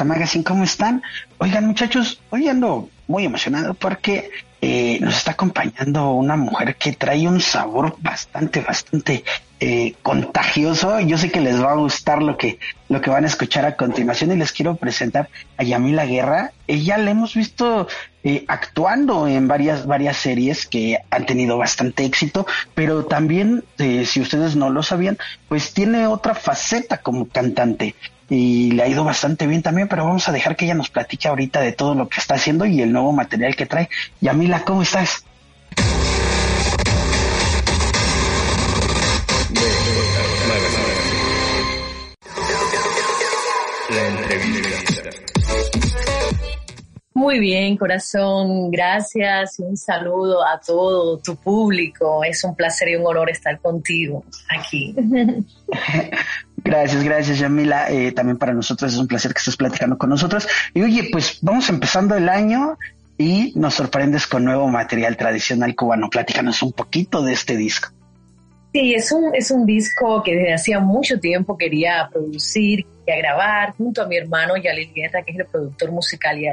Magazine, ¿cómo están? Oigan muchachos, hoy ando muy emocionado porque eh, nos está acompañando una mujer que trae un sabor bastante, bastante eh, contagioso. Yo sé que les va a gustar lo que, lo que van a escuchar a continuación y les quiero presentar a Yamila Guerra. Ella la hemos visto eh, actuando en varias, varias series que han tenido bastante éxito, pero también, si ustedes no lo sabían, pues tiene otra faceta como cantante y le ha ido bastante bien también, pero vamos a dejar que ella nos platique ahorita de todo lo que está haciendo y el nuevo material que trae. Yamila, ¿cómo estás? Muy bien, corazón, gracias y un saludo a todo tu público. Es un placer y un honor estar contigo aquí. Gracias, gracias, Yamila. Eh, también para nosotros es un placer que estés platicando con nosotros. Y oye, pues vamos empezando el año y nos sorprendes con nuevo material tradicional cubano. Platícanos un poquito de este disco. Sí, es un, es un disco que desde hacía mucho tiempo quería producir, quería grabar junto a mi hermano Yalil Guerra, que es el productor musical y,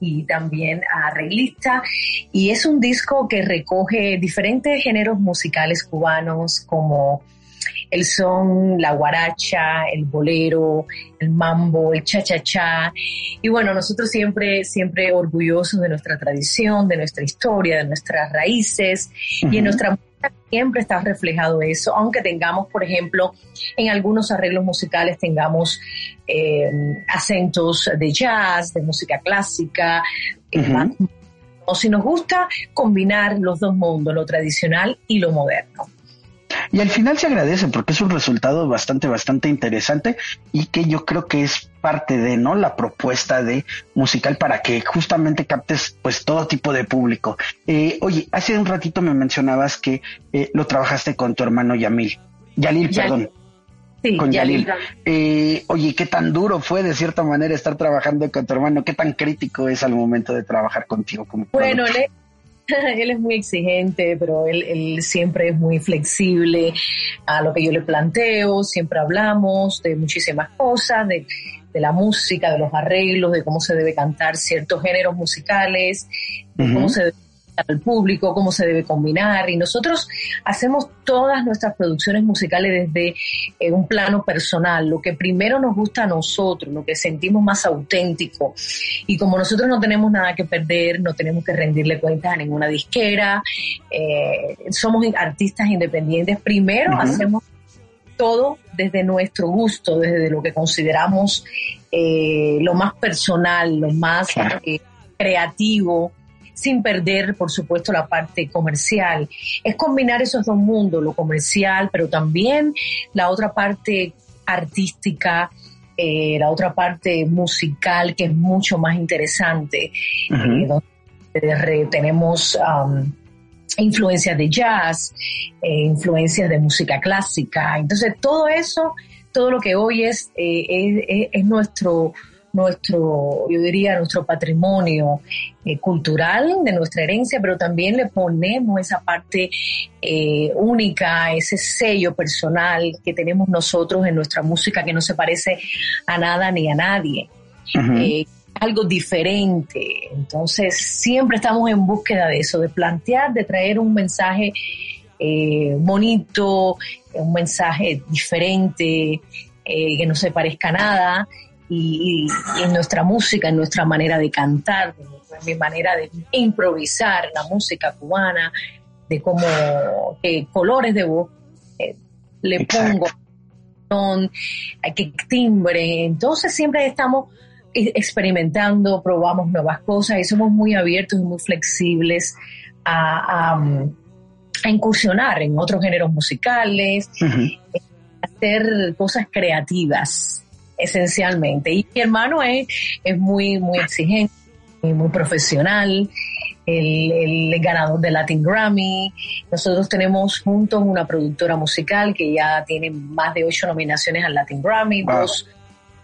y también arreglista. Y es un disco que recoge diferentes géneros musicales cubanos como el son, la guaracha, el bolero, el mambo, el cha-cha-cha. Y bueno, nosotros siempre, siempre orgullosos de nuestra tradición, de nuestra historia, de nuestras raíces y en nuestra música siempre está reflejado eso, aunque tengamos, por ejemplo, en algunos arreglos musicales tengamos eh, acentos de jazz, de música clásica, eh, o si nos gusta combinar los dos mundos, lo tradicional y lo moderno. Y al final se agradece porque es un resultado bastante, bastante interesante y que yo creo que es parte de, ¿no? La propuesta de musical para que justamente captes pues todo tipo de público. Eh, oye, hace un ratito me mencionabas que eh, lo trabajaste con tu hermano Yamil. Yalil, perdón. Sí, con Yalil. Eh, oye, ¿qué tan duro fue de cierta manera estar trabajando con tu hermano? ¿Qué tan crítico es al momento de trabajar contigo? Como bueno, le, él es muy exigente, pero él, siempre es muy flexible a lo que yo le planteo, siempre hablamos de muchísimas cosas, de, la música, de los arreglos, de cómo se debe cantar ciertos géneros musicales, de cómo se debe al público, cómo se debe combinar. Y nosotros hacemos todas nuestras producciones musicales desde eh, un plano personal, lo que primero nos gusta a nosotros, lo que sentimos más auténtico. Y como nosotros no tenemos nada que perder, no tenemos que rendirle cuentas a ninguna disquera, eh, somos artistas independientes, primero hacemos todo desde nuestro gusto, desde lo que consideramos eh, lo más personal, lo más creativo, sin perder, por supuesto, la parte comercial. Es combinar esos dos mundos, lo comercial, pero también la otra parte artística, eh, la otra parte musical, que es mucho más interesante, eh, tenemos um, influencias de jazz, eh, influencias de música clásica. Entonces, todo eso, todo lo que hoy es, es nuestro nuestro, yo diría, nuestro patrimonio eh, cultural, de nuestra herencia, pero también le ponemos esa parte eh, única, ese sello personal que tenemos nosotros en nuestra música que no se parece a nada ni a nadie. Eh, algo diferente. Entonces, siempre estamos en búsqueda de eso, de plantear, de traer un mensaje bonito, un mensaje diferente, que no se parezca a nada y, en nuestra música, en nuestra manera de cantar, en mi manera de improvisar la música cubana, de cómo colores de voz eh, le pongo, son, qué timbre. Entonces siempre estamos experimentando, probamos nuevas cosas y somos muy abiertos y muy flexibles a, a, incursionar en otros géneros musicales, hacer cosas creativas esencialmente. Y mi hermano es, es muy, muy exigente, muy profesional, el, el, ganador de Latin Grammy. Nosotros tenemos juntos una productora musical que ya tiene más de ocho nominaciones al Latin Grammy, dos,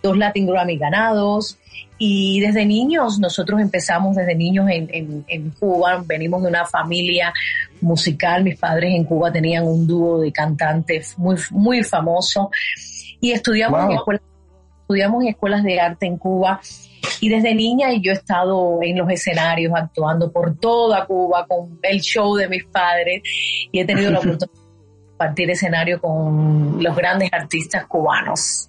dos Latin Grammy ganados. Y desde niños, nosotros empezamos desde niños en, en, en, Cuba, venimos de una familia musical, mis padres en Cuba tenían un dúo de cantantes muy, muy famoso y estudiamos en escuelas estudiamos en escuelas de arte en Cuba y desde niña yo he estado en los escenarios actuando por toda Cuba con el show de mis padres y he tenido la oportunidad de compartir escenario con los grandes artistas cubanos.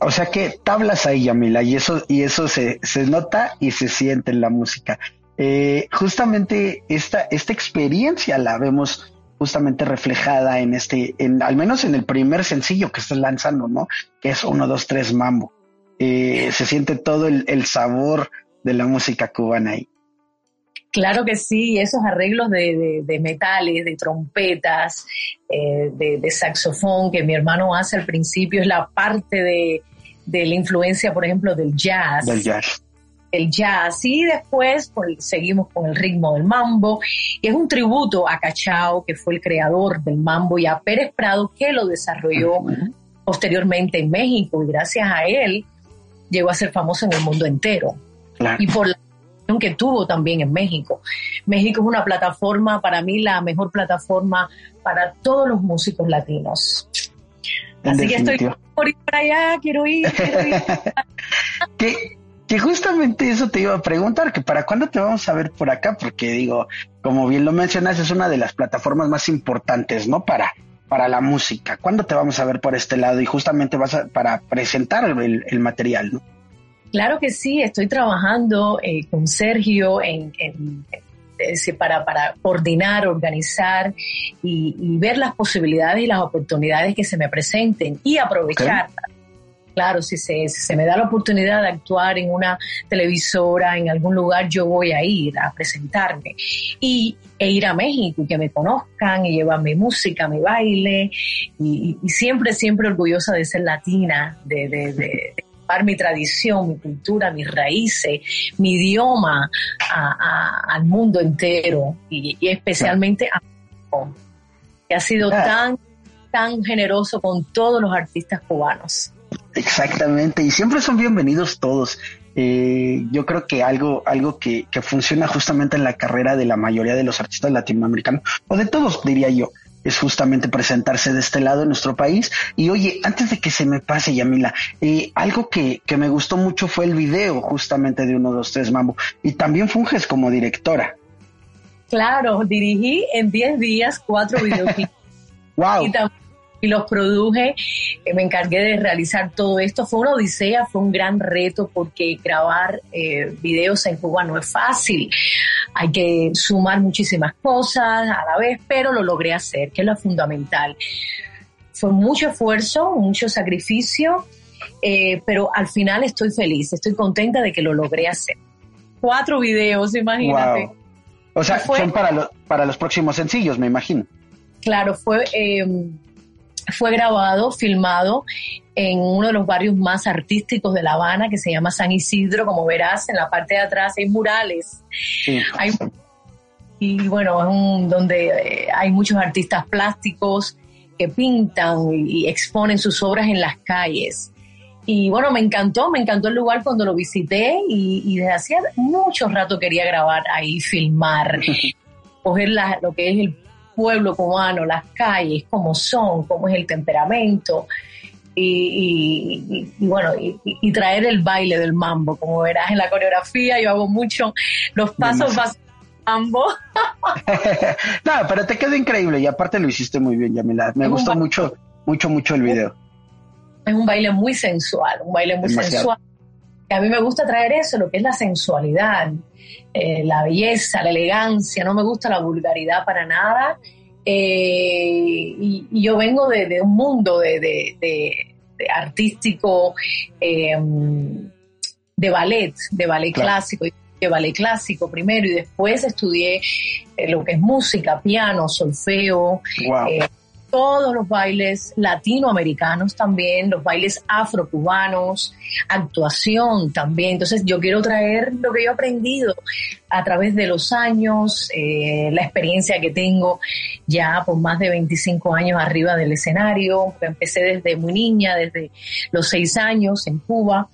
O sea que tablas ahí, Yamila, y eso, y eso se, se nota y se siente en la música. Eh, justamente esta, esta experiencia la vemos justamente reflejada en este, en, al menos en el primer sencillo que estás lanzando, ¿no? Que es uno, dos, tres, mambo. Eh, se siente todo el, sabor de la música cubana ahí. Claro que sí, esos arreglos de, metales, de trompetas, eh, de, saxofón que mi hermano hace al principio es la parte de, la influencia, por ejemplo, del jazz. Del jazz. El jazz y después pues, seguimos con el ritmo del mambo y es un tributo a Cachao que fue el creador del mambo y a Pérez Prado que lo desarrolló posteriormente en México y gracias a él llegó a ser famoso en el mundo entero. Y por la que tuvo también en México. México es una plataforma, para mí la mejor plataforma para todos los músicos latinos. Así que estoy por ir para allá, quiero ir, quiero ir. que, que justamente eso te iba a preguntar, que para cuándo te vamos a ver por acá, porque digo, como bien lo mencionas, es una de las plataformas más importantes, ¿no? Para, para la música. ¿Cuándo te vamos a ver por este lado? Y justamente vas a, para presentar el, material, ¿no? Claro que sí, estoy trabajando eh, con Sergio en, para, para coordinar, organizar y, ver las posibilidades y las oportunidades que se me presenten y aprovechar claro, si se, se me da la oportunidad de actuar en una televisora, en algún lugar, yo voy a ir a presentarme y, e ir a México y que me conozcan y llevar mi música, mi baile y, siempre, siempre orgullosa de ser latina, de, de, mi tradición, mi cultura, mis raíces, mi idioma al mundo entero y, especialmente a México, que ha sido ah. tan, tan generoso con todos los artistas cubanos. Exactamente, y siempre son bienvenidos todos. Eh, yo creo que algo, algo que, que, funciona justamente en la carrera de la mayoría de los artistas latinoamericanos, o de todos, diría yo, es justamente presentarse de este lado en nuestro país. Y oye, antes de que se me pase, Yamila, eh, algo que, que me gustó mucho fue el video justamente de Uno, Dos, Tres Mambo, y también funges como directora. Claro, dirigí en 10 días cuatro videoclips. wow y los produje, eh, me encargué de realizar todo esto. Fue una odisea, fue un gran reto porque grabar eh, videos en Cuba no es fácil. Hay que sumar muchísimas cosas a la vez, pero lo logré hacer, que es lo fundamental. Fue mucho esfuerzo, mucho sacrificio, eh, pero al final estoy feliz, estoy contenta de que lo logré hacer. Cuatro videos, imagínate. O sea, son para, para los próximos sencillos, me imagino. Claro, fue fue grabado, filmado en uno de los barrios más artísticos de La Habana, que se llama San Isidro. Como verás, en la parte de atrás hay murales. y bueno, es un, donde eh, hay muchos artistas plásticos que pintan y, exponen sus obras en las calles. Y bueno, me encantó, me encantó el lugar cuando lo visité y, y desde hacía mucho rato quería grabar ahí, filmar, coger la, lo que es el pueblo cubano, las calles, cómo son, cómo es el temperamento. Y, bueno, y, traer el baile del mambo, como verás en la coreografía, yo hago mucho los pasos más mambo. no, pero te quedó increíble y aparte lo hiciste muy bien, Yamila. Me gustó mucho, mucho, mucho el video. Es un baile muy sensual, un baile muy sensual. A mí me gusta traer eso, lo que es la sensualidad, eh, la belleza, la elegancia, no me gusta la vulgaridad para nada. Eh, y, yo vengo de, un mundo de, artístico, em, de ballet, de ballet clásico, de ballet clásico primero y después estudié eh, lo que es música, piano, solfeo, todos los bailes latinoamericanos también, los bailes afrocubanos, actuación también. Entonces yo quiero traer lo que yo he aprendido a través de los años, eh, la experiencia que tengo ya por más de 25 años arriba del escenario. Empecé desde muy niña, desde los seis años en Cuba.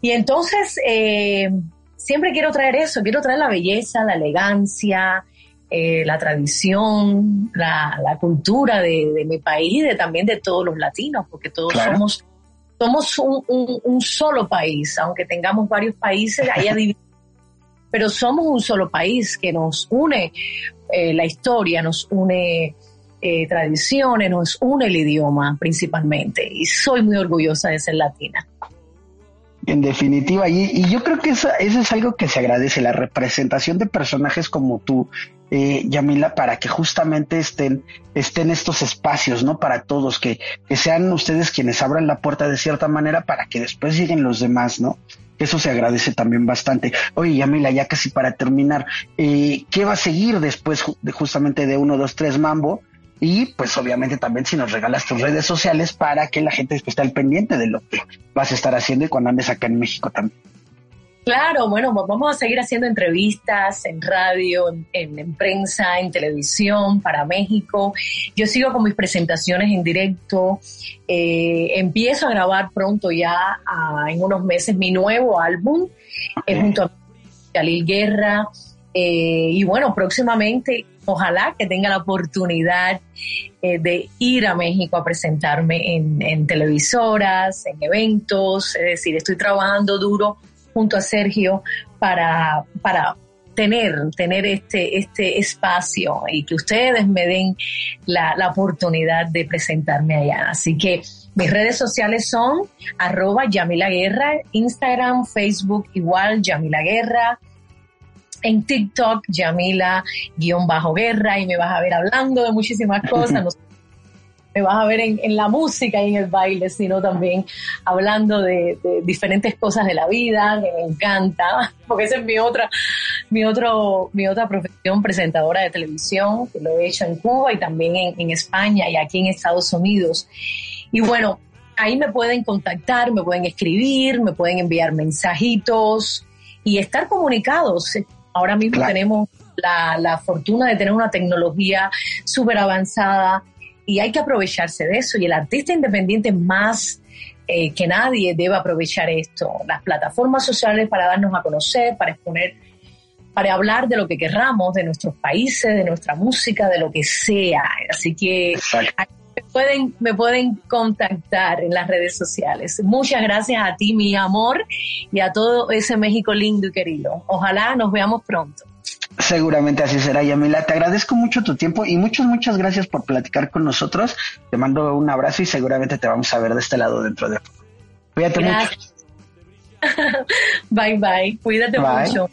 Y entonces eh, siempre quiero traer eso, quiero traer la belleza, la elegancia, eh, la tradición, la, cultura de, mi país y de, también de todos los latinos, porque todos somos somos un, solo país, aunque tengamos varios países, hay pero somos un solo país que nos une eh, la historia, nos une eh, tradiciones, nos une el idioma principalmente. Y soy muy orgullosa de ser latina. En definitiva, y, yo creo que eso, es algo que se agradece, la representación de personajes como tú, eh, Yamila, para que justamente estén, estén estos espacios, ¿no? Para todos, que, que sean ustedes quienes abran la puerta de cierta manera para que después lleguen los demás, ¿no? Eso se agradece también bastante. Oye, Yamila, ya casi para terminar, eh, ¿qué va a seguir después de justamente de uno, dos, tres Mambo? Y pues obviamente también si nos regalas tus redes sociales para que la gente esté al pendiente de lo que vas a estar haciendo y cuando andes acá en México también. Claro, bueno, vamos a seguir haciendo entrevistas en radio, en, prensa, en televisión para México. Yo sigo con mis presentaciones en directo. Eh, empiezo a grabar pronto ya, en unos meses, mi nuevo álbum eh, junto a Khalil Guerra. Eh, y bueno, próximamente ojalá que tenga la oportunidad eh, de ir a México a presentarme en, televisoras, en eventos, es decir, estoy trabajando duro junto a Sergio para, para tener, tener este, este espacio y que ustedes me den la, la oportunidad de presentarme allá. Así que mis redes sociales son arroba Yamila Guerra, Instagram, Facebook igual Yamila Guerra, en TikTok, Yamila-guerra, y me vas a ver hablando de muchísimas cosas. No me vas a ver en, la música y en el baile, sino también hablando de, diferentes cosas de la vida, que me encanta, porque esa es mi otra, mi otro, mi otra profesión, presentadora de televisión, que lo he hecho en Cuba y también en, en España y aquí en Estados Unidos. Y bueno, ahí me pueden contactar, me pueden escribir, me pueden enviar mensajitos y estar comunicados. Ahora mismo tenemos la, fortuna de tener una tecnología súper avanzada y hay que aprovecharse de eso. Y el artista independiente más eh, que nadie debe aprovechar esto. Las plataformas sociales para darnos a conocer, para exponer, para hablar de lo que querramos, de nuestros países, de nuestra música, de lo que sea. Así que pueden, me pueden contactar en las redes sociales. Muchas gracias a ti, mi amor, y a todo ese México lindo y querido. Ojalá nos veamos pronto. Seguramente así será, Yamila. Te agradezco mucho tu tiempo y muchas, muchas gracias por platicar con nosotros. Te mando un abrazo y seguramente te vamos a ver de este lado dentro de poco. Cuídate mucho. bye, bye. Cuídate mucho.